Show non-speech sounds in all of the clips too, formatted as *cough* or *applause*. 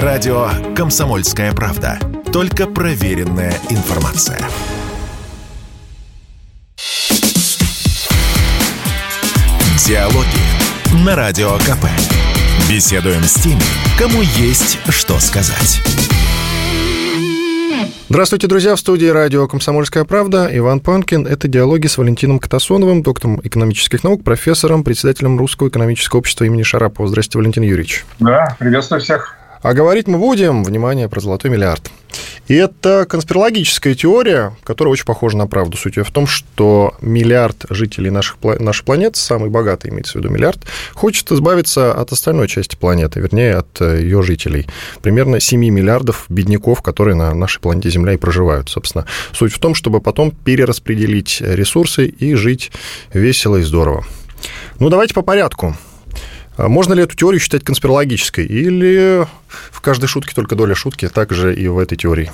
Радио «Комсомольская правда». Только проверенная информация. Диалоги на Радио КП. Беседуем с теми, кому есть что сказать. Здравствуйте, друзья! В студии радио «Комсомольская правда» Иван Панкин. Это диалоги с Валентином Катасоновым, доктором экономических наук, профессором, председателем Русского экономического общества имени Шарапова. Здравствуйте, Валентин Юрьевич. Да, приветствую всех. А говорить мы будем, внимание, про золотой миллиард. И это конспирологическая теория, которая очень похожа на правду. Суть в том, что миллиард жителей наших, нашей планеты, самый богатый, имеется в виду миллиард, хочет избавиться от остальной части планеты, вернее, от э, ее жителей. Примерно 7 миллиардов бедняков, которые на нашей планете Земля и проживают, собственно. Суть в том, чтобы потом перераспределить ресурсы и жить весело и здорово. Ну, давайте по порядку. А можно ли эту теорию считать конспирологической? Или в каждой шутке только доля шутки, так же и в этой теории?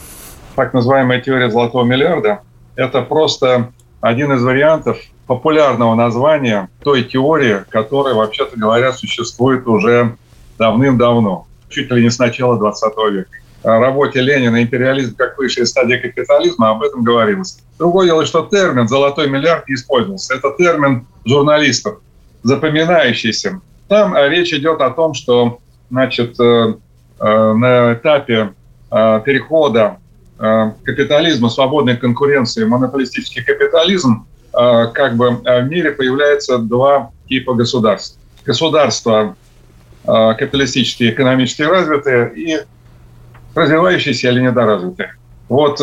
Так называемая теория золотого миллиарда – это просто один из вариантов популярного названия той теории, которая, вообще-то говоря, существует уже давным-давно, чуть ли не с начала 20 века. О работе Ленина «Империализм как высшая стадия капитализма» об этом говорилось. Другое дело, что термин «золотой миллиард» не использовался. Это термин журналистов, запоминающийся. Там э, речь идет о том, что значит, э, э, на этапе перехода капитализма, свободной конкуренции, монополистический капитализм, как бы в мире появляется два типа государств. Государства капиталистические, экономически развитые и развивающиеся или недоразвитые. Вот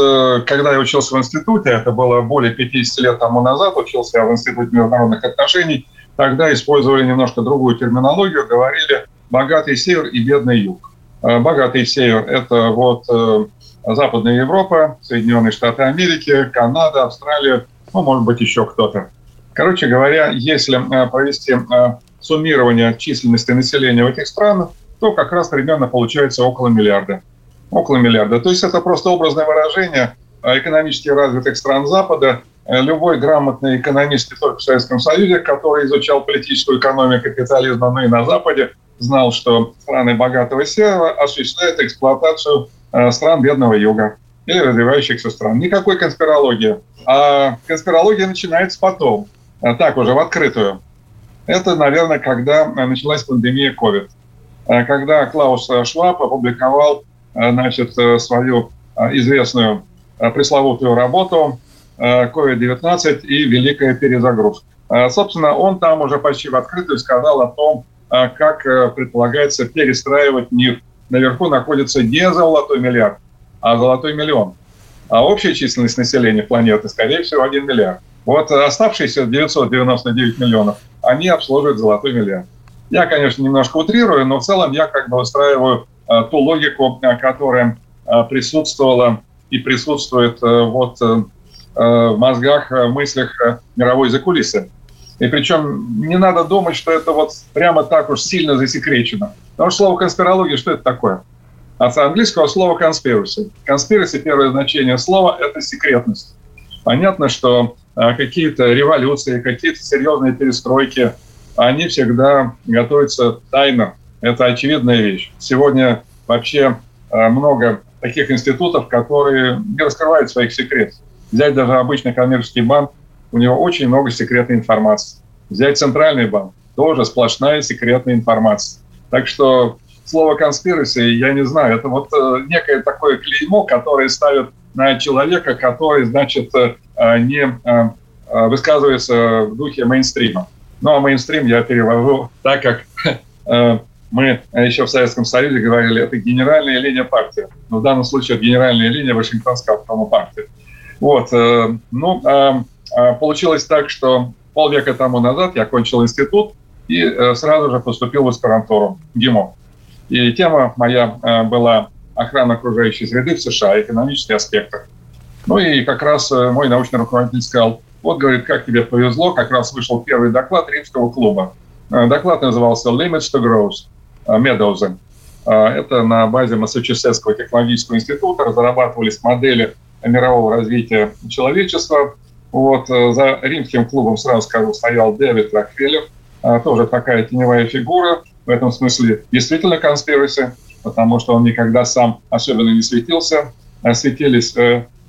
когда я учился в институте, это было более 50 лет тому назад, учился я в Институте международных отношений, Тогда использовали немножко другую терминологию, говорили богатый север и бедный юг. Э, богатый север – это вот э, Западная Европа, Соединенные Штаты Америки, Канада, Австралия, ну, может быть, еще кто-то. Короче говоря, если э, провести суммирование численности населения в этих странах, то как раз примерно получается около миллиарда. Около миллиарда. То есть это просто образное выражение экономически развитых стран Запада любой грамотный экономист не только в Советском Союзе, который изучал политическую экономию капитализма, но и на Западе, знал, что страны богатого севера осуществляют эксплуатацию э, стран бедного юга или развивающихся стран. Никакой конспирологии. А конспирология начинается потом, э, так уже в открытую. Это, наверное, когда началась пандемия COVID. Когда Клаус Шваб опубликовал значит, свою известную пресловутую работу COVID-19 и великая перезагрузка. А, собственно, он там уже почти в открытую сказал о том, а, как э, предполагается перестраивать мир. Наверху находится не золотой миллиард, а золотой миллион. А общая численность населения планеты, скорее всего, 1 миллиард. Вот оставшиеся 999 миллионов, они обслуживают золотой миллиард. Я, конечно, немножко утрирую, но в целом я как бы выстраиваю а, ту логику, которая присутствовала и присутствует вот Э, в мозгах, э, мыслях э, мировой закулисы. И причем не надо думать, что это вот прямо так уж сильно засекречено. Потому что слово конспирология, что это такое? От английского слова conspiracy. Conspiracy, первое значение слова – это секретность. Понятно, что какие-то революции, какие-то серьезные перестройки, они всегда готовятся тайно. Это очевидная вещь. Сегодня вообще много таких институтов, которые не раскрывают своих секретов. Взять даже обычный коммерческий банк, у него очень много секретной информации. Взять центральный банк, тоже сплошная секретная информация. Так что слово «конспираcy» я не знаю, это вот э, некое такое клеймо, которое ставят на человека, который, значит, э, э, не высказывается в духе мейнстрима. Ну, а мейнстрим я перевожу так, как *laughs* мы еще в Советском Союзе говорили, это генеральная линия партии. Но в данном случае это генеральная линия Вашингтонского автономной партии. Вот, э, ну, а, а получилось так, что полвека тому назад я окончил институт и э, сразу же поступил в аспирантуру ГИМО. И тема моя э, была охрана окружающей среды в США, экономические аспекты. Ну и как раз мой научный руководитель сказал, вот, говорит, как тебе повезло, как раз вышел первый доклад Римского клуба. Доклад назывался «Limits to Growth» Медоузен. Это на базе Массачусетского технологического института разрабатывались модели мирового развития человечества. Вот, э, за римским клубом, сразу скажу, стоял Дэвид Рокфеллер, а, тоже такая теневая фигура, в этом смысле действительно конспираси. потому что он никогда сам особенно не светился. Светились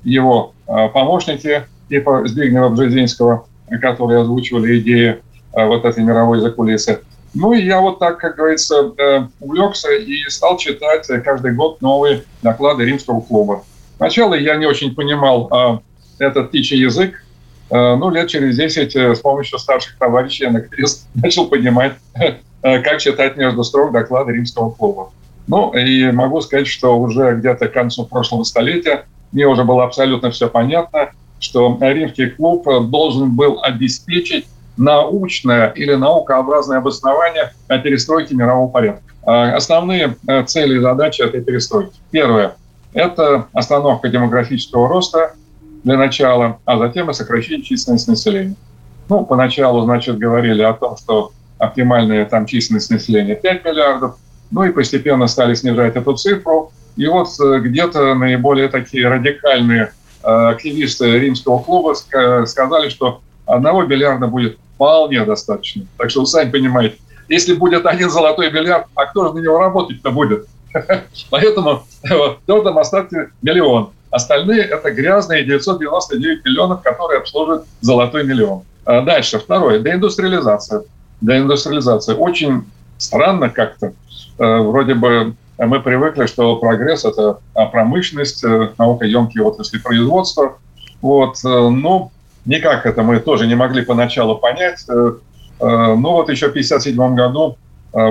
его помощники, типа Збигнева Бжезинского, которые озвучивали идеи вот этой мировой закулисы. Ну и я вот так, как говорится, увлекся и стал читать каждый год новые доклады римского клуба. Сначала я не очень понимал этот птичий язык, ну, лет через 10 с помощью старших товарищей я наконец *laughs* начал понимать, как читать между строк доклады римского клуба. Ну, и могу сказать, что уже где-то к концу прошлого столетия мне уже было абсолютно все понятно, что римский клуб должен был обеспечить научное или наукообразное обоснование перестройки мирового порядка. А основные э, цели и задачи этой перестройки. Первое – это остановка демографического роста для начала, а затем и сокращение численности населения. Ну, поначалу, значит, говорили о том, что оптимальная там численность населения 5 миллиардов, ну и постепенно стали снижать эту цифру. И вот э, где-то наиболее такие радикальные э, активисты римского клуба сказали, что одного миллиарда будет вполне достаточно. Так что вы сами понимаете, если будет один золотой миллиард, а кто же на него работать-то будет? *laughs* Поэтому в твердом остатке миллион. Остальные – это грязные 999 миллионов, которые обслуживают золотой миллион. А дальше, второе – деиндустриализация. Деиндустриализация. Очень странно как-то. Э, вроде бы мы привыкли, что прогресс – это промышленность, э, наукоемкие отрасли производства. Вот. Э, ну, никак это мы тоже не могли поначалу понять. Ну вот еще в 1957 году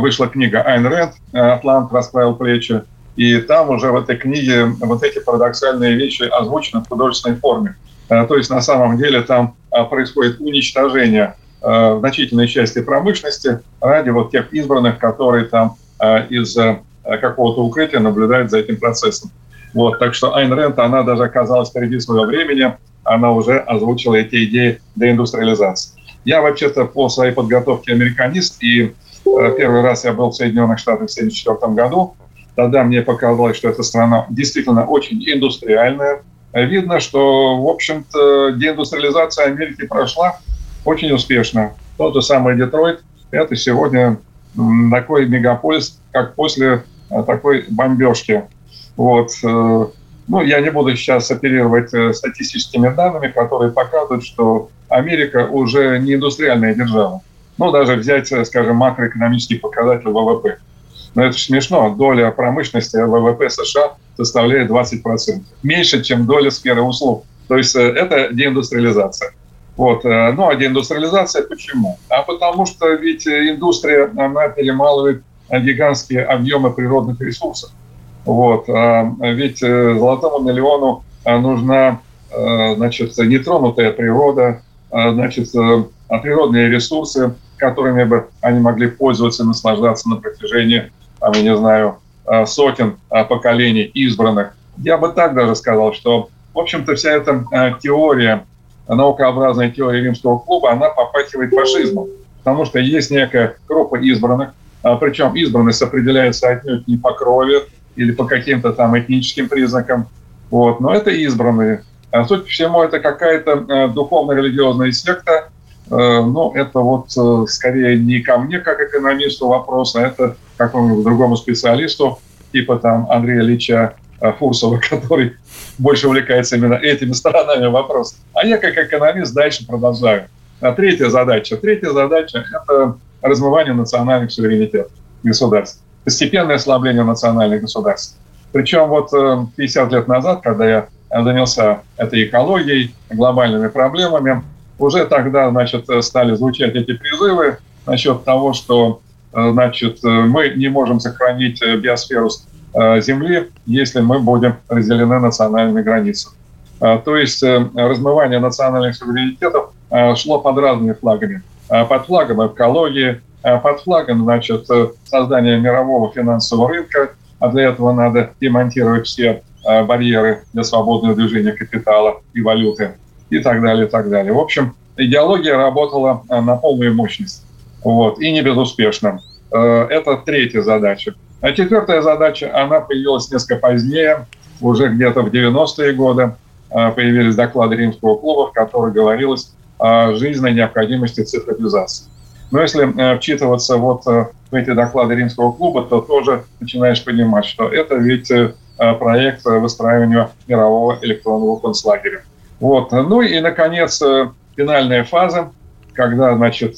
вышла книга Айн Рэнд «Атлант расправил плечи», и там уже в этой книге вот эти парадоксальные вещи озвучены в художественной форме. То есть на самом деле там происходит уничтожение Э, значительной части промышленности ради вот тех избранных, которые там э, из э, какого-то укрытия наблюдают за этим процессом. Вот, так что Айн Рент, она даже оказалась впереди своего времени, она уже озвучила эти идеи деиндустриализации. Я вообще-то по своей подготовке американист, и первый раз я был в Соединенных Штатах в 1974 году. Тогда мне показалось, что эта страна действительно очень индустриальная. Видно, что, в общем-то, деиндустриализация Америки прошла, очень успешно. Тот же самый Детройт – это сегодня такой мегаполис, как после э, такой бомбежки. Вот. Э, ну, я не буду сейчас оперировать э, статистическими данными, которые показывают, что Америка уже не индустриальная держава. Ну, даже взять, скажем, макроэкономический показатель ВВП. Но это смешно. Доля промышленности ВВП США составляет 20%. Меньше, чем доля сферы услуг. То есть это деиндустриализация. Вот. Э, ну, а деиндустриализация почему? А потому что ведь индустрия, она перемалывает гигантские объемы природных ресурсов. Вот. А ведь э, золотому миллиону э, нужна значит, нетронутая природа, значит, природные ресурсы, которыми бы они могли пользоваться и наслаждаться на протяжении, там, я не знаю, сотен поколений избранных. Я бы так даже сказал, что, в общем-то, вся эта теория наукообразная теория римского клуба, она попахивает фашизмом. Потому что есть некая группа избранных, а, причем избранность определяется отнюдь не по крови или по каким-то там этническим признакам. Вот. Но это избранные. А суть по всему, это какая-то духовно-религиозная секта. Э, ну, это вот э, скорее не ко мне, как экономисту, вопрос, а это какому-нибудь другому специалисту, типа там Андрея Ильича Фурсова, *laughs* который больше увлекается именно этими сторонами вопроса. А я как экономист дальше продолжаю. А третья задача. Третья задача – это размывание национальных суверенитетов государств. Постепенное ослабление национальных государств. Причем вот 50 э, лет назад, когда я занялся этой экологией, глобальными проблемами, уже тогда, значит, стали звучать эти призывы насчет того, что, э, значит, мы не можем сохранить биосферу Э, земли, если мы будем разделены национальными границами. Э, то есть э, размывание национальных суверенитетов шло под разными флагами. Под флагом экологии, под флагом значит, создания мирового финансового рынка, а для этого надо демонтировать все барьеры для свободного движения капитала и валюты и так далее, и так далее. В общем, идеология работала на полную мощность. Вот, и не безуспешно. Это третья задача. А четвертая задача, она появилась несколько позднее, уже где-то в 90-е годы а, появились доклады Римского клуба, в которых говорилось о жизненной необходимости цифровизации. Но если вчитываться вот в эти доклады Римского клуба, то тоже начинаешь понимать, что это ведь проект выстраивания мирового электронного концлагеря. Вот. Ну и, наконец, финальная фаза, когда, значит,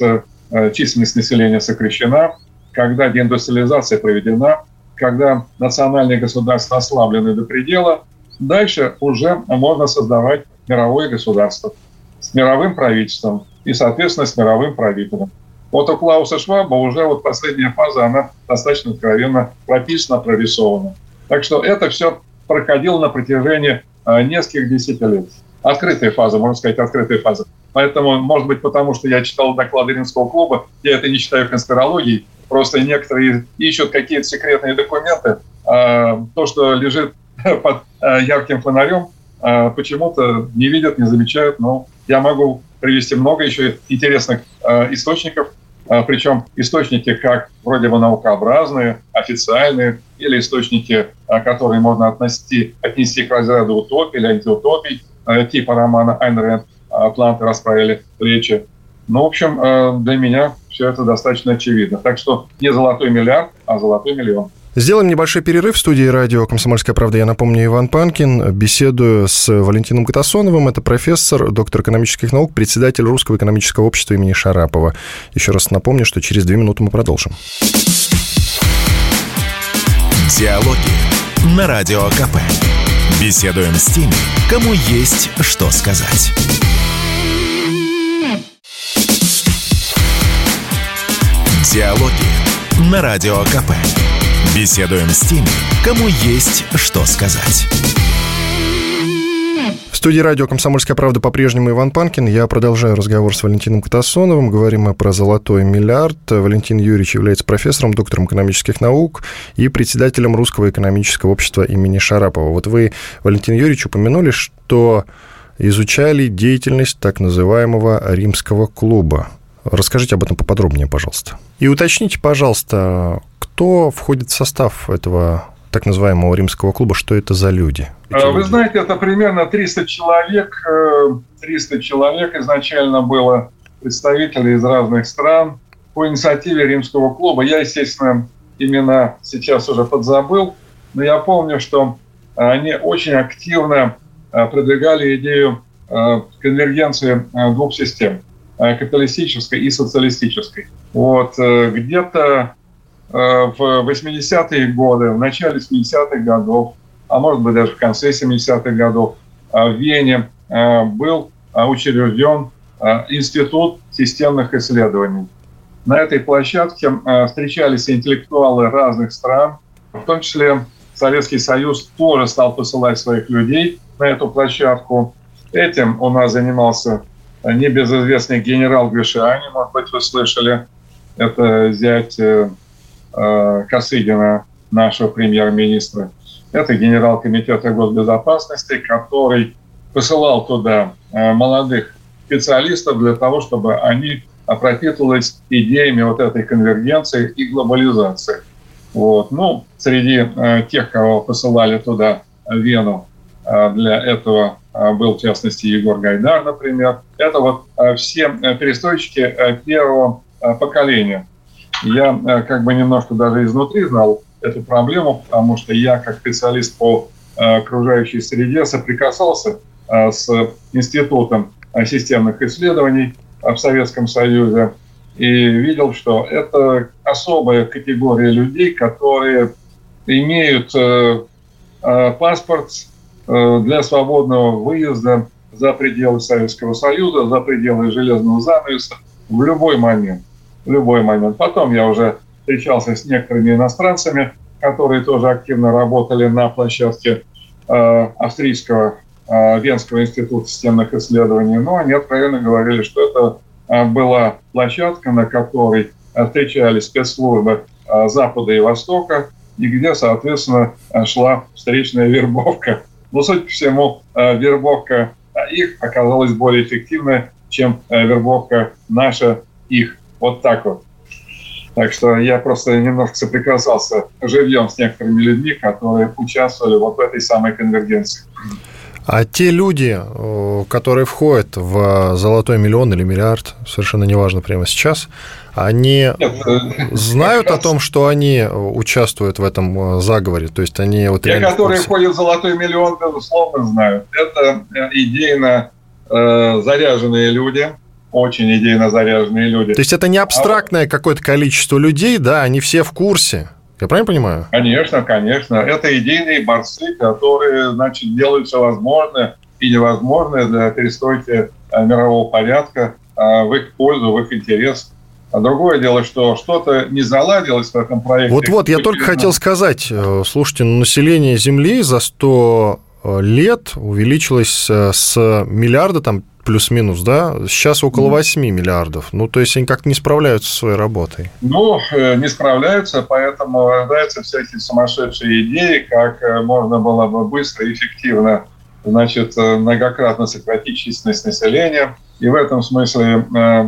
численность населения сокращена, когда деиндустриализация проведена, когда национальные государства ослаблены до предела, дальше уже можно создавать мировое государство с мировым правительством и, соответственно, с мировым правителем. Вот у Клауса Шваба уже вот последняя фаза, она достаточно откровенно прописана, прорисована. Так что это все проходило на протяжении э, нескольких десятилетий. Открытая фаза, можно сказать, открытая фаза. Поэтому, может быть, потому что я читал доклады Римского клуба, я это не считаю конспирологией, просто некоторые ищут какие-то секретные документы. А, то, что лежит *laughs* под а, ярким фонарем, а, почему-то не видят, не замечают. Но я могу привести много еще интересных источников, причем источники как вроде бы наукообразные, официальные, или источники, которые можно отнести, отнести к разряду утопии или антиутопий, типа романа Айн Рэнд «Атланты расправили плечи». Ну, в общем, для меня все это достаточно очевидно. Так что не золотой миллиард, а золотой миллион. Сделаем небольшой перерыв в студии радио «Комсомольская правда». Я напомню, Иван Панкин. Беседую с Валентином Катасоновым. Это профессор, доктор экономических наук, председатель Русского экономического общества имени Шарапова. Еще раз напомню, что через две минуты мы продолжим. Диалоги на Радио КП. Беседуем с теми, кому есть что сказать. Диалоги на Радио КП. Беседуем с теми, кому есть что сказать. В студии радио «Комсомольская правда» по-прежнему Иван Панкин. Я продолжаю разговор с Валентином Катасоновым. Говорим мы про золотой миллиард. Валентин Юрьевич является профессором, доктором экономических наук и председателем Русского экономического общества имени Шарапова. Вот вы, Валентин Юрьевич, упомянули, что изучали деятельность так называемого римского клуба. Расскажите об этом поподробнее, пожалуйста. И уточните, пожалуйста, кто входит в состав этого так называемого римского клуба, что это за люди? Вы люди? знаете, это примерно 300 человек. 300 э, человек изначально было представителей из разных стран по инициативе римского клуба. Я, естественно, именно сейчас уже подзабыл, но я помню, что они очень активно э, продвигали идею э, конвергенции двух систем. Капиталистической и социалистической. Вот, где-то в 80-е годы, в начале 70-х годов, а может быть даже в конце 70-х годов, в Вене был учрежден Институт системных исследований. На этой площадке встречались интеллектуалы разных стран, в том числе Советский Союз тоже стал посылать своих людей на эту площадку. Этим у нас занимался небезызвестный генерал Гришани, может быть, вы слышали. Это зять э, э, Косыгина, нашего премьер-министра. Это генерал Комитета госбезопасности, который посылал туда э, молодых специалистов для того, чтобы они пропитывались идеями вот этой конвергенции и глобализации. Вот. Ну, среди э, тех, кого посылали туда Вену э, для этого был, в частности, Егор Гайдар, например. Это вот все э, перестройщики э, первого э, поколения. Я как бы немножко даже изнутри знал эту проблему, потому что я, как специалист по окружающей среде, соприкасался с Институтом системных исследований в Советском Союзе и видел, что это особая категория людей, которые имеют паспорт Э, для свободного выезда за пределы Советского Союза, за пределы железного занавеса в любой момент. В любой момент. Потом я уже встречался с некоторыми иностранцами, которые тоже активно работали на площадке э, австрийского э, Венского института системных исследований, но они откровенно говорили, что это э, была площадка, на которой встречались спецслужбы э, Запада и Востока, и где, соответственно, шла встречная вербовка но, судя по всему, э, вербовка э, их оказалась более эффективной, чем э, вербовка наша их. Вот так вот. Так что я просто немножко соприкасался живьем с некоторыми людьми, которые участвовали вот в этой самой конвергенции. А те люди, которые входят в золотой миллион или миллиард, совершенно неважно прямо сейчас, они Нет, знают о том, что они участвуют в этом заговоре? То есть они вот Те, которые входят в золотой миллион, безусловно, знают. Это идейно э, заряженные люди, очень идейно заряженные люди. То есть это не абстрактное а... какое-то количество людей, да, они все в курсе. Я правильно понимаю? Конечно, конечно. Это идейные борцы, которые, значит, делают все возможное и невозможное для перестройки э, мирового порядка э, в их пользу, в их интерес. А другое дело, что что-то не заладилось в этом проекте. Вот-вот, я только хотел сказать, э, слушайте, население Земли за 100 лет увеличилось с миллиарда там плюс-минус, да? Сейчас около 8 миллиардов. Ну, то есть они как-то не справляются со своей работой. Ну, э, не справляются, поэтому рождаются всякие сумасшедшие идеи, как э, можно было бы быстро и эффективно значит, э, многократно сократить численность населения. И в этом смысле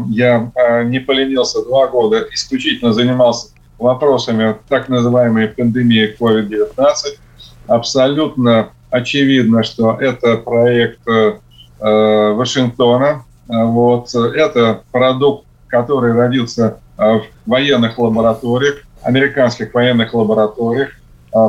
я не поленился два года, исключительно занимался вопросами так называемой пандемии COVID-19. Абсолютно очевидно, что это проект Э, Вашингтона. Э, вот. Это продукт, который родился э, в военных лабораториях, американских военных лабораториях.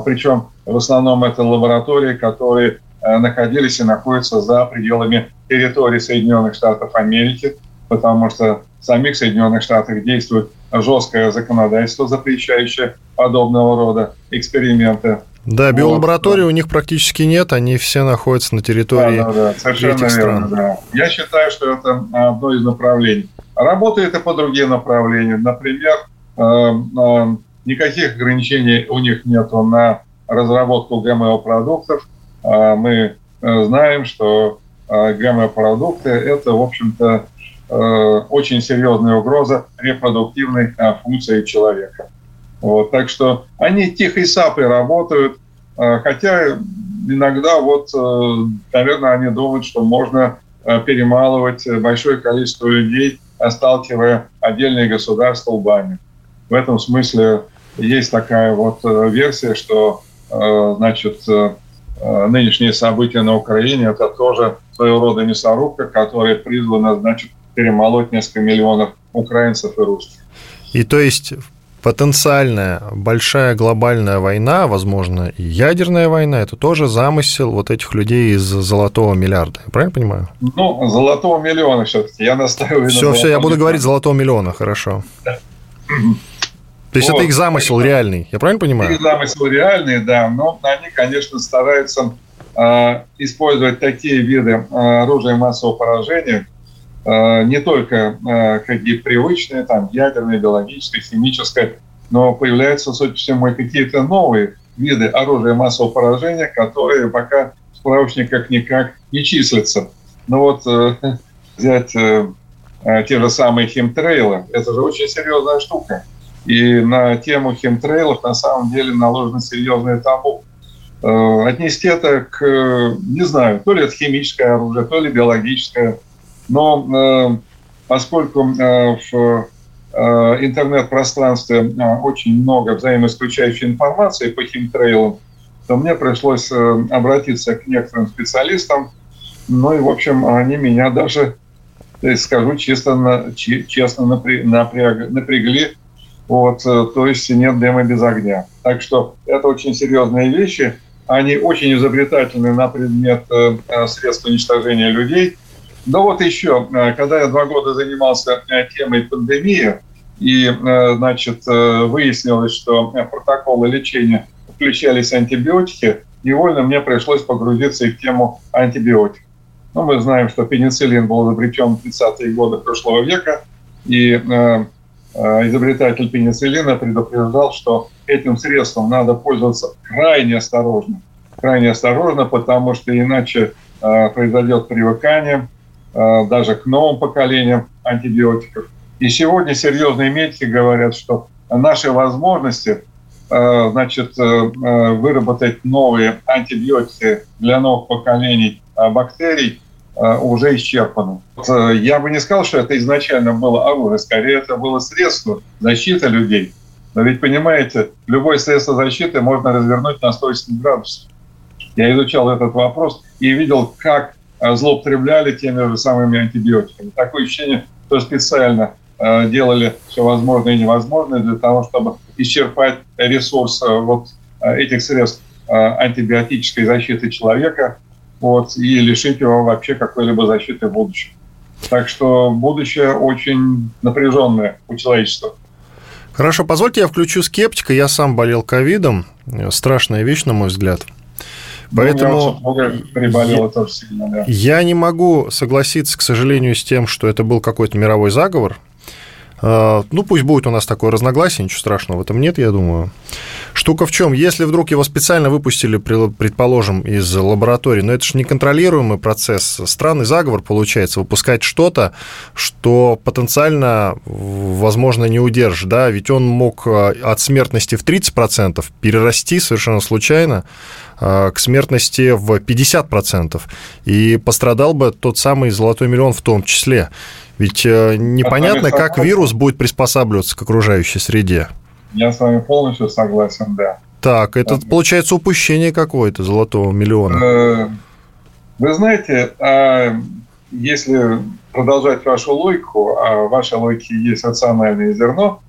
Причем в основном это лаборатории, которые находились и находятся за пределами территории Соединенных Штатов Америки, потому что в самих Соединенных Штатах действует жесткое законодательство, запрещающее подобного рода эксперименты. Да, биолаборатории вот. у них практически нет, они все находятся на территории да, да, да, совершенно этих стран. Верно, да. Я считаю, что это одно из направлений. Работает и по другим направлениям. Например, э, э, никаких ограничений у них нет на разработку ГМО-продуктов. Э, мы знаем, что ГМО-продукты – это, в общем-то, очень серьезная угроза репродуктивной функции человека. Вот, так что они тихой сапой работают, а, хотя иногда вот, э, наверное, они думают, что можно э, перемалывать большое количество людей, сталкивая отдельные государства лбами. В этом смысле есть такая вот э, версия, что значит, нынешние события на Украине – это тоже своего рода мясорубка, которая призвана, значит, перемолоть несколько миллионов украинцев и русских. И то есть потенциальная большая глобальная война, возможно, и ядерная война, это тоже замысел вот этих людей из золотого миллиарда. Я правильно понимаю? Ну, золотого миллиона все-таки. Я настаиваю все, на Все, я буду миллиона. говорить золотого миллиона, хорошо. Да. То есть вот. это их замысел это, реальный, я правильно понимаю? Их замысел реальный, да, но они, конечно, стараются э, использовать такие виды э, оружия массового поражения, не только э, какие привычные, там, ядерные, биологическое, химическое, но появляются, судя по всему, и какие-то новые виды оружия массового поражения, которые пока в справочниках никак не числятся. Ну вот э, *laughs* взять те же самые химтрейлы, это же очень серьезная штука. И на тему химтрейлов на самом деле наложено серьезное табу. Отнести это к, не знаю, то ли это химическое оружие, то ли биологическое но э, поскольку э, в э, интернет-пространстве очень много взаимоисключающей информации по химтрейлам, то мне пришлось обратиться к некоторым специалистам. Ну и, в общем, они меня даже, скажу честно, честно напрягли. Вот, то есть нет дыма без огня. Так что это очень серьезные вещи. Они очень изобретательны на предмет средств уничтожения людей – ну вот еще, э, когда я два года занимался э, темой пандемии, и, э, значит, выяснилось, что протоколы лечения включались антибиотики, невольно мне пришлось погрузиться и в тему антибиотиков. Ну, мы знаем, что пенициллин был изобретен в 30-е годы прошлого века, и изобретатель пенициллина предупреждал, что этим средством надо пользоваться крайне осторожно. Крайне осторожно, потому что иначе произойдет привыкание, Э, даже к новым поколениям антибиотиков. И сегодня серьезные медики говорят, что наши возможности э, значит, э, выработать новые антибиотики для новых поколений бактерий уже исчерпаны. Я бы не сказал, что это изначально было оружие, скорее это было средство защиты людей. Но ведь, понимаете, любое средство защиты можно развернуть на 180 градусов. Я изучал этот вопрос и видел, как Э, злоупотребляли теми же самыми антибиотиками. Такое ощущение, что специально делали все возможное и невозможное для того, чтобы исчерпать ресурс вот этих средств антибиотической защиты человека вот, и лишить его вообще какой-либо защиты в будущем. Так что будущее очень напряженное у человечества. Хорошо, позвольте я включу скептика. Я сам болел ковидом. Страшная вещь, на мой взгляд. Ну, Поэтому я, тоже сильно, да. я не могу согласиться, к сожалению, с тем, что это был какой-то мировой заговор. А, ну, пусть будет у нас такое разногласие, ничего страшного в этом нет, я думаю. Штука в чем? Если вдруг его специально выпустили, предположим, из лаборатории, но это же неконтролируемый процесс. Странный заговор получается, выпускать что-то, что потенциально, возможно, не удержишь. Да? Ведь он мог а, от смертности в 30% перерасти совершенно случайно к смертности в 50%. И пострадал бы тот самый золотой миллион в том числе. Ведь э, непонятно, как вирус будет приспосабливаться к окружающей среде. Я с вами полностью согласен, да. Так, это получается упущение какое-то золотого миллиона. Э, вы знаете, а если продолжать вашу логику, а в вашей логике есть рациональное зерно,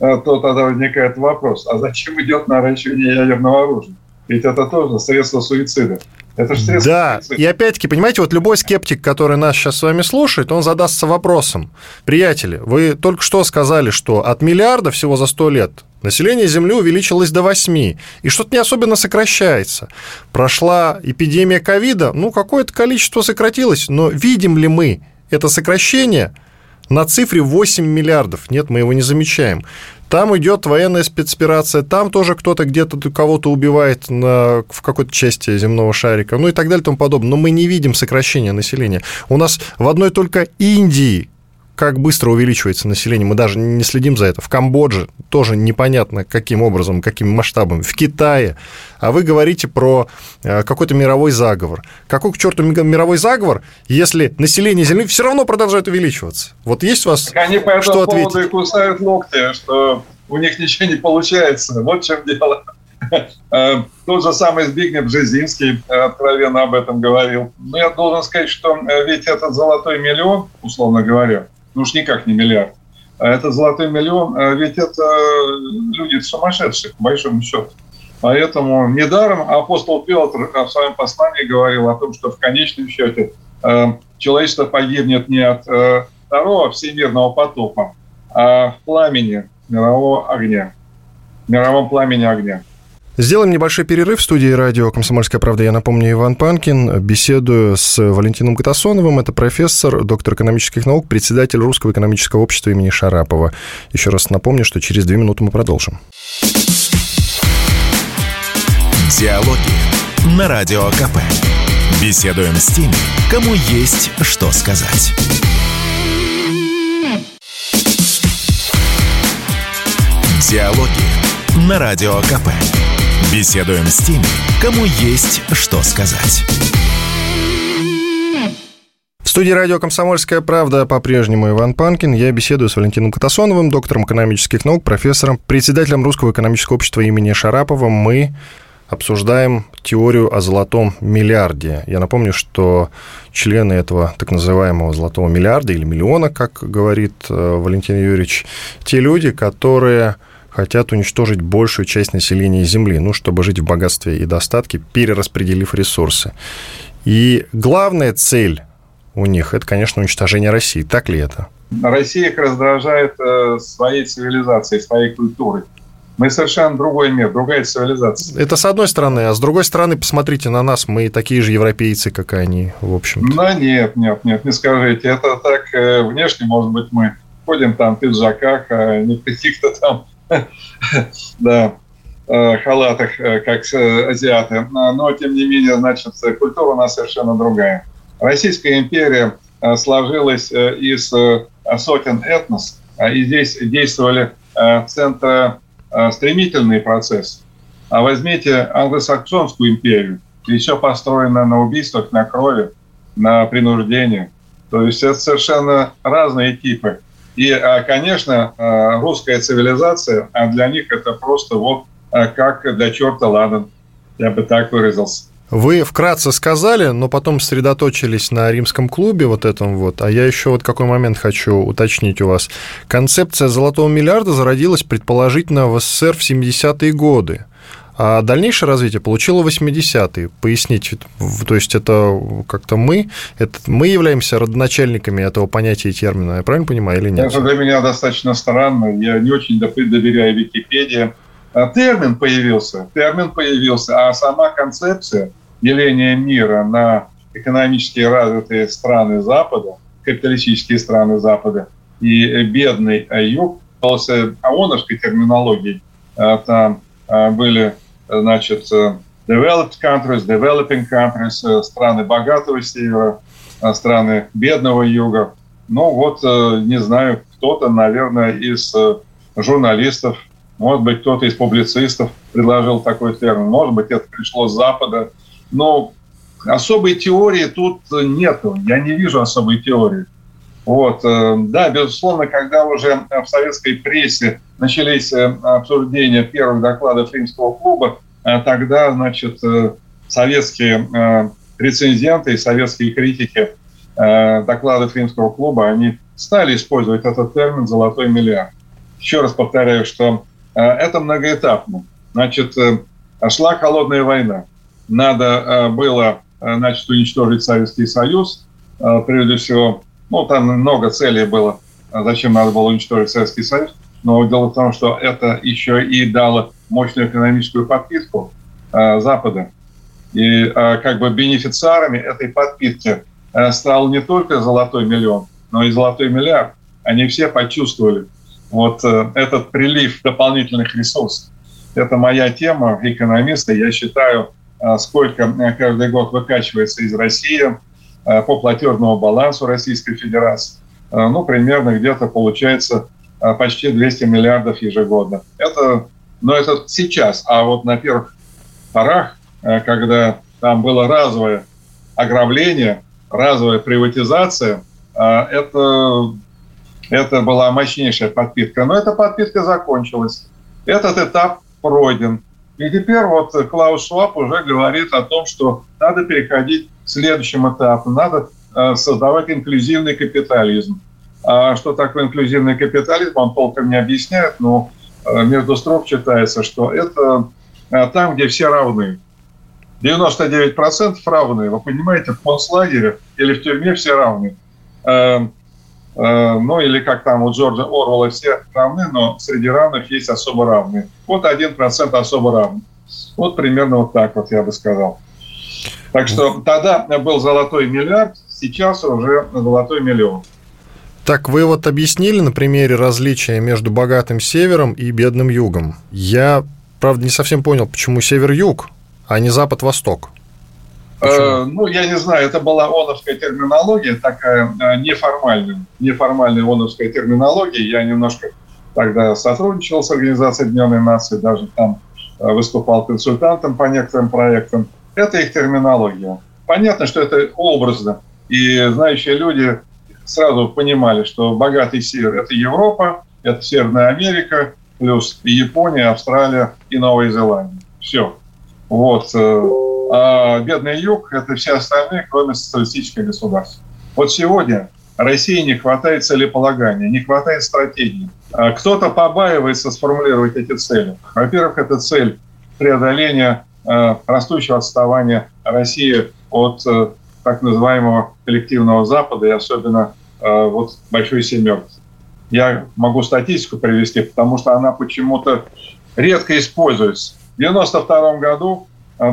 э, то тогда возникает вопрос, а зачем идет наращивание ядерного оружия? Ведь это тоже средство суицида. Это же средство Да, суицида. и опять-таки, понимаете, вот любой скептик, который нас сейчас с вами слушает, он задастся вопросом. Приятели, вы только что сказали, что от миллиарда всего за 100 лет Население Земли увеличилось до 8, и что-то не особенно сокращается. Прошла эпидемия ковида, ну, какое-то количество сократилось, но видим ли мы это сокращение на цифре 8 миллиардов? Нет, мы его не замечаем. Там идет военная спецоперация, там тоже кто-то где-то кого-то убивает на, в какой-то части земного шарика, ну и так далее и тому подобное. Но мы не видим сокращения населения. У нас в одной только Индии как быстро увеличивается население, мы даже не следим за это. В Камбодже тоже непонятно, каким образом, какими масштабами. В Китае. А вы говорите про э, какой-то мировой заговор. Какой к черту мировой заговор, если население Земли все равно продолжает увеличиваться? Вот есть у вас так они по что ответить? и кусают локти, что у них ничего не получается. Вот в чем дело. Э, тот же самый Збигнев Бжезинский э, откровенно об этом говорил. Но я должен сказать, что ведь этот золотой миллион, условно говоря, ну уж никак не миллиард. А это золотой миллион, а ведь это люди сумасшедшие, по большому счету. Поэтому недаром апостол Петр в своем послании говорил о том, что в конечном счете э, человечество погибнет не от э, второго всемирного потопа, а в пламени мирового огня, в мировом пламени огня. Сделаем небольшой перерыв в студии радио «Комсомольская правда». Я напомню, Иван Панкин. Беседую с Валентином Катасоновым. Это профессор, доктор экономических наук, председатель Русского экономического общества имени Шарапова. Еще раз напомню, что через две минуты мы продолжим. Диалоги на Радио КП. Беседуем с теми, кому есть что сказать. Диалоги на Радио КП. Беседуем с теми, кому есть что сказать. В студии радио «Комсомольская правда» по-прежнему Иван Панкин. Я беседую с Валентином Катасоновым, доктором экономических наук, профессором, председателем Русского экономического общества имени Шарапова. Мы обсуждаем теорию о золотом миллиарде. Я напомню, что члены этого так называемого золотого миллиарда или миллиона, как говорит э, Валентин Юрьевич, те люди, которые хотят уничтожить большую часть населения Земли, ну, чтобы жить в богатстве и достатке, перераспределив ресурсы. И главная цель у них – это, конечно, уничтожение России. Так ли это? Россия их раздражает э, своей цивилизацией, своей культурой. Мы совершенно другой мир, другая цивилизация. Это с одной стороны, а с другой стороны, посмотрите на нас, мы такие же европейцы, как и они, в общем. -то. Ну, нет, нет, нет, не скажите. Это так э, внешне, может быть, мы ходим там в пиджаках, а не в каких-то там *laughs* да, э, халатах, э, как азиаты. Но, тем не менее, значит, культура у нас совершенно другая. Российская империя э, сложилась из сотен этнос, и здесь действовали центры стремительный процесс. А возьмите англосаксонскую империю, еще построена на убийствах, на крови, на принуждении. То есть это совершенно разные типы. И, а, конечно, а, русская цивилизация, а для них это просто вот как для черта ладан, я бы так выразился. Вы вкратце сказали, но потом сосредоточились на римском клубе вот этом вот. А я еще вот какой момент хочу уточнить у вас. Концепция золотого миллиарда зародилась предположительно в СССР в 70-е годы. А дальнейшее развитие получило 80-е. Поясните, то есть это как-то мы, это мы являемся родоначальниками этого понятия и термина, я правильно понимаю или нет? Это для меня достаточно странно, я не очень доверяю Википедии. А термин появился, термин появился, а сама концепция деления мира на экономически развитые страны Запада, капиталистические страны Запада и бедный юг, после ООНовской терминологии, а, там а, были значит, э, developed countries, developing countries, э, страны богатого севера, э, страны бедного юга. Ну вот, не знаю, кто-то, наверное, из журналистов, может быть, кто-то из публицистов предложил такой термин, может быть, это пришло с Запада. Но особой теории тут нету, я не вижу особой теории. Вот. Да, безусловно, когда уже в советской прессе начались обсуждения первых докладов Римского клуба, а тогда, значит, э, советские э, рецензенты и советские критики э, докладов Римского клуба, они стали использовать этот термин «золотой миллиард». Еще раз повторяю, что это многоэтапно. Значит, шла холодная война. Надо было, значит, уничтожить Советский Союз. Прежде всего, ну, там много целей было, зачем надо было уничтожить Советский Союз. Но дело в том, что это еще и дало мощную экономическую подпитку э, Запада. И э, как бы бенефициарами этой подпитки э, стал не только золотой миллион, но и золотой миллиард. Они все почувствовали вот э, этот прилив дополнительных ресурсов. Это моя тема экономиста. Я считаю, э, сколько э, каждый год выкачивается из России по платежному балансу Российской Федерации. Э, ну, примерно где-то получается э, почти 200 миллиардов ежегодно. Это но это сейчас. А вот на первых порах, э, когда там было разовое ограбление, разовая приватизация, э, это, это была мощнейшая подпитка. Но эта подпитка закончилась. Этот этап пройден. И теперь вот Клаус Шваб уже говорит о том, что надо переходить к следующему этапу, надо э, создавать инклюзивный капитализм. А что такое инклюзивный капитализм, он толком не объясняет, но Э, между строк читается, что это э, там, где все равны. 99% равны. Вы понимаете, в концлагере или в тюрьме все равны. Э, ну, или как там у Джорджа Орвелла все равны, но среди равных есть особо равные. Вот 1% особо равный. Вот примерно вот так вот я бы сказал. Так что тогда был золотой миллиард, сейчас уже золотой миллион. Так, вы вот объяснили на примере различия между богатым севером и бедным югом. Я, правда, не совсем понял, почему север-юг, а не запад-восток. Э, ну, я не знаю, это была оновская терминология, такая э, неформальная, неформальная оновская терминология. Я немножко тогда сотрудничал с Организацией Объединенных Наций, даже там э, выступал консультантом по некоторым проектам. Это их терминология. Понятно, что это образно, и знающие люди сразу понимали, что богатый север – это Европа, это Северная Америка, плюс Япония, Австралия и Новая Зеландия. Все. Вот. А бедный юг – это все остальные, кроме социалистических государств. Вот сегодня России не хватает целеполагания, не хватает стратегии. А кто-то побаивается сформулировать эти цели. Во-первых, это цель преодоления э, растущего отставания России от э, так называемого коллективного Запада и особенно вот большой семерки. Я могу статистику привести, потому что она почему-то редко используется. В 1992 году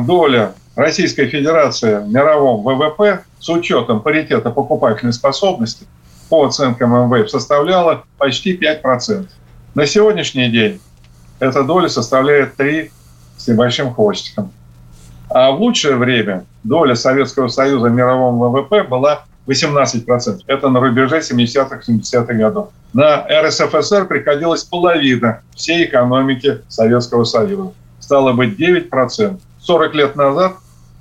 доля Российской Федерации в мировом ВВП с учетом паритета покупательной способности по оценкам МВФ составляла почти 5%. На сегодняшний день эта доля составляет 3 с небольшим хвостиком. А в лучшее время доля Советского Союза в мировом ВВП была 18%. Это на рубеже 70-х, 70-х годов. На РСФСР приходилось половина всей экономики Советского Союза. Стало быть 9%. 40 лет назад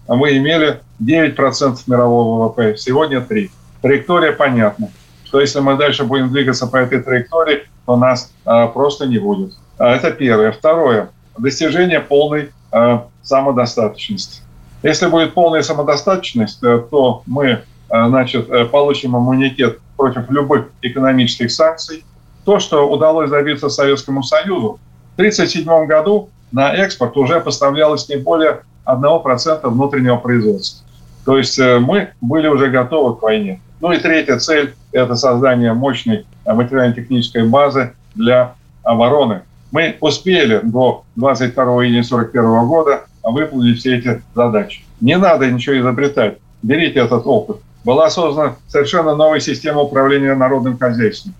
мы имели 9% мирового ВВП, сегодня 3%. Траектория понятна, что если мы дальше будем двигаться по этой траектории, то нас а, просто не будет. А, это первое. Второе. Достижение полной а, самодостаточности. Если будет полная самодостаточность, то мы значит, получим иммунитет против любых экономических санкций. То, что удалось добиться Советскому Союзу, в 1937 году на экспорт уже поставлялось не более 1% внутреннего производства. То есть э, мы были уже готовы к войне. Ну и третья цель – это создание мощной э, материально-технической базы для обороны. Мы успели до 22 июня 1941 года выполнить все эти задачи. Не надо ничего изобретать. Берите этот опыт. Была создана совершенно новая система управления народным хозяйством.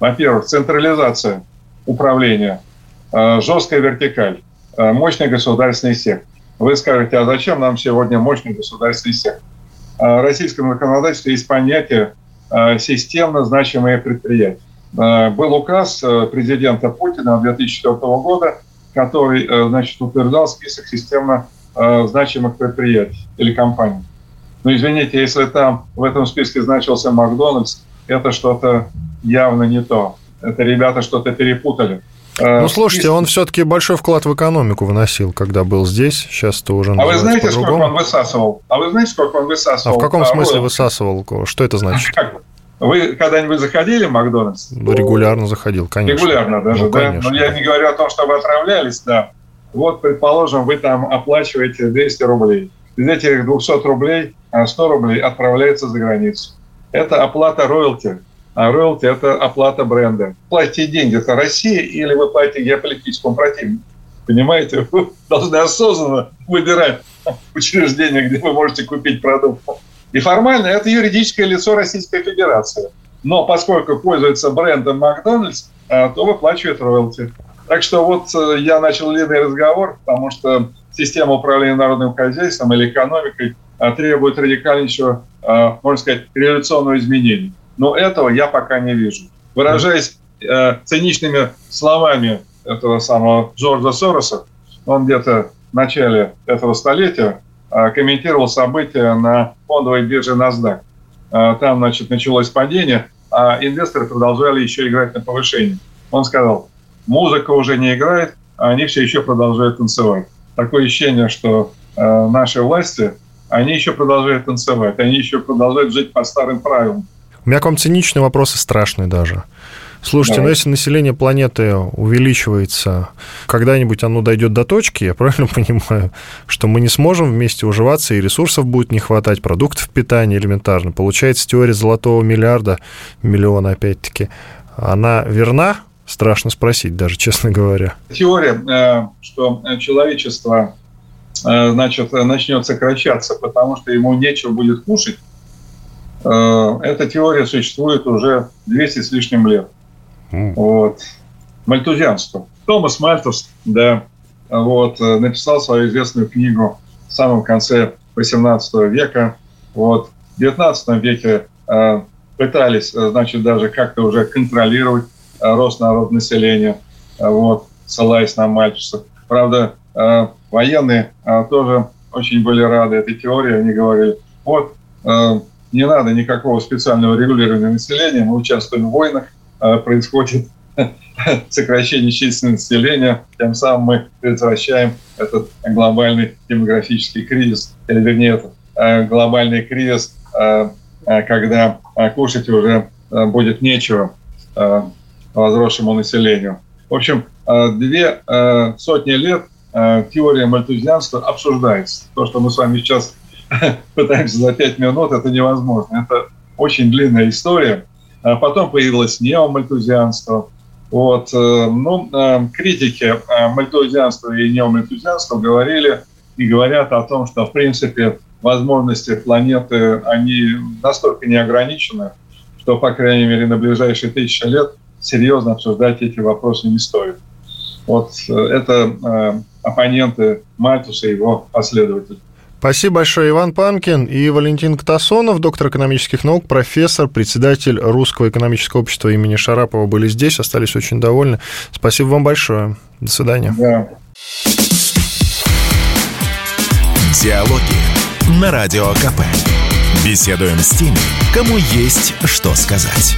Во-первых, централизация управления, э, жесткая вертикаль, мощный государственный сектор. Вы скажете, а зачем нам сегодня мощный государственный сектор? А, в российском законодательстве есть понятие а, системно значимые предприятия. А, был указ э, президента Путина 2004 года, который э, значит, утверждал список системно значимых предприятий или компаний. Но извините, если там в этом списке значился Макдональдс, это что-то явно не то. Это ребята что-то перепутали. Э, ну, слушайте, он все-таки большой вклад в экономику вносил, когда был здесь. Сейчас-то уже А вы знаете, сколько он высасывал? А вы знаете, сколько он высасывал? А в каком а, смысле высасывал? Что это значит? Вы когда-нибудь заходили в Макдональдс? Ну, регулярно заходил, конечно. Регулярно даже, ну, да? Но я не говорю о том, что вы отравлялись, да. Вот, предположим, вы там оплачиваете 200 рублей. Из этих 200 рублей 100 а рублей отправляется за границу. Это оплата роялти а роялти – это оплата бренда. Платите деньги – это Россия или вы платите геополитическому противнику? Понимаете? *laughs* Вы должны осознанно выбирать учреждение, где вы можете купить продукт. И формально это юридическое лицо Российской Федерации. Но поскольку пользуется брендом Макдональдс, а, то выплачивает роялти. Так что вот э, я начал длинный разговор, потому что система управления народным хозяйством или экономикой а, требует радикальнейшего, а, можно сказать, революционного изменения но этого я пока не вижу. Выражаясь э, циничными словами этого самого Джорджа Сороса, он где-то в начале этого столетия э, комментировал события на фондовой бирже NASDAQ. Э, там, значит, началось падение, а инвесторы продолжали еще играть на повышение. Он сказал, музыка уже не играет, а они все еще продолжают танцевать. Такое ощущение, что э, наши власти, они еще продолжают танцевать, они еще продолжают жить по старым правилам. У меня к вам циничный вопрос и страшный даже. Слушайте, Давай. ну если население планеты увеличивается, когда-нибудь оно дойдет до точки, я правильно *laughs* понимаю, что мы не сможем вместе уживаться, и ресурсов будет не хватать, продуктов питания элементарно. Получается, теория золотого миллиарда, миллиона опять-таки, она верна? Страшно спросить даже, *laughs* честно говоря. Теория, э, что человечество э, значит, начнет сокращаться, потому что ему нечего будет кушать, эта теория существует уже 200 с лишним лет. Mm. Вот. Мальтузианство. Томас Мальтус, да, вот, э, написал свою известную книгу в самом конце 18 века. Вот. В 19 веке э, пытались, э, значит, даже как-то уже контролировать э, рост народа населения, э, вот, ссылаясь на Мальтуса. Правда, э, военные э, тоже очень были рады этой теории. Они говорили, вот, э, не надо никакого специального регулирования населения, мы участвуем в войнах, а, происходит *laughs* сокращение численности населения, тем самым мы предотвращаем этот глобальный демографический кризис, или вернее, этот а, глобальный кризис, а, когда кушать уже будет нечего возросшему населению. В общем, две сотни лет теория мальтузианства обсуждается. То, что мы с вами сейчас *laughs* пытаемся за пять минут, это невозможно. Это очень длинная история. А потом появилось неомальтузианство. Вот. Э, ну, э, критики э, мальтузианства и неомальтузианства говорили и говорят о том, что, в принципе, возможности планеты, они настолько неограничены, что, по крайней мере, на ближайшие тысячи лет серьезно обсуждать эти вопросы не стоит. Вот это оппоненты Мальтуса и его последователи. Спасибо большое, Иван Панкин и Валентин Катасонов, доктор экономических наук, профессор, председатель Русского экономического общества имени Шарапова были здесь, остались очень довольны. Спасибо вам большое. До свидания. Да. Диалоги на Радио КП. Беседуем с теми, кому есть что сказать.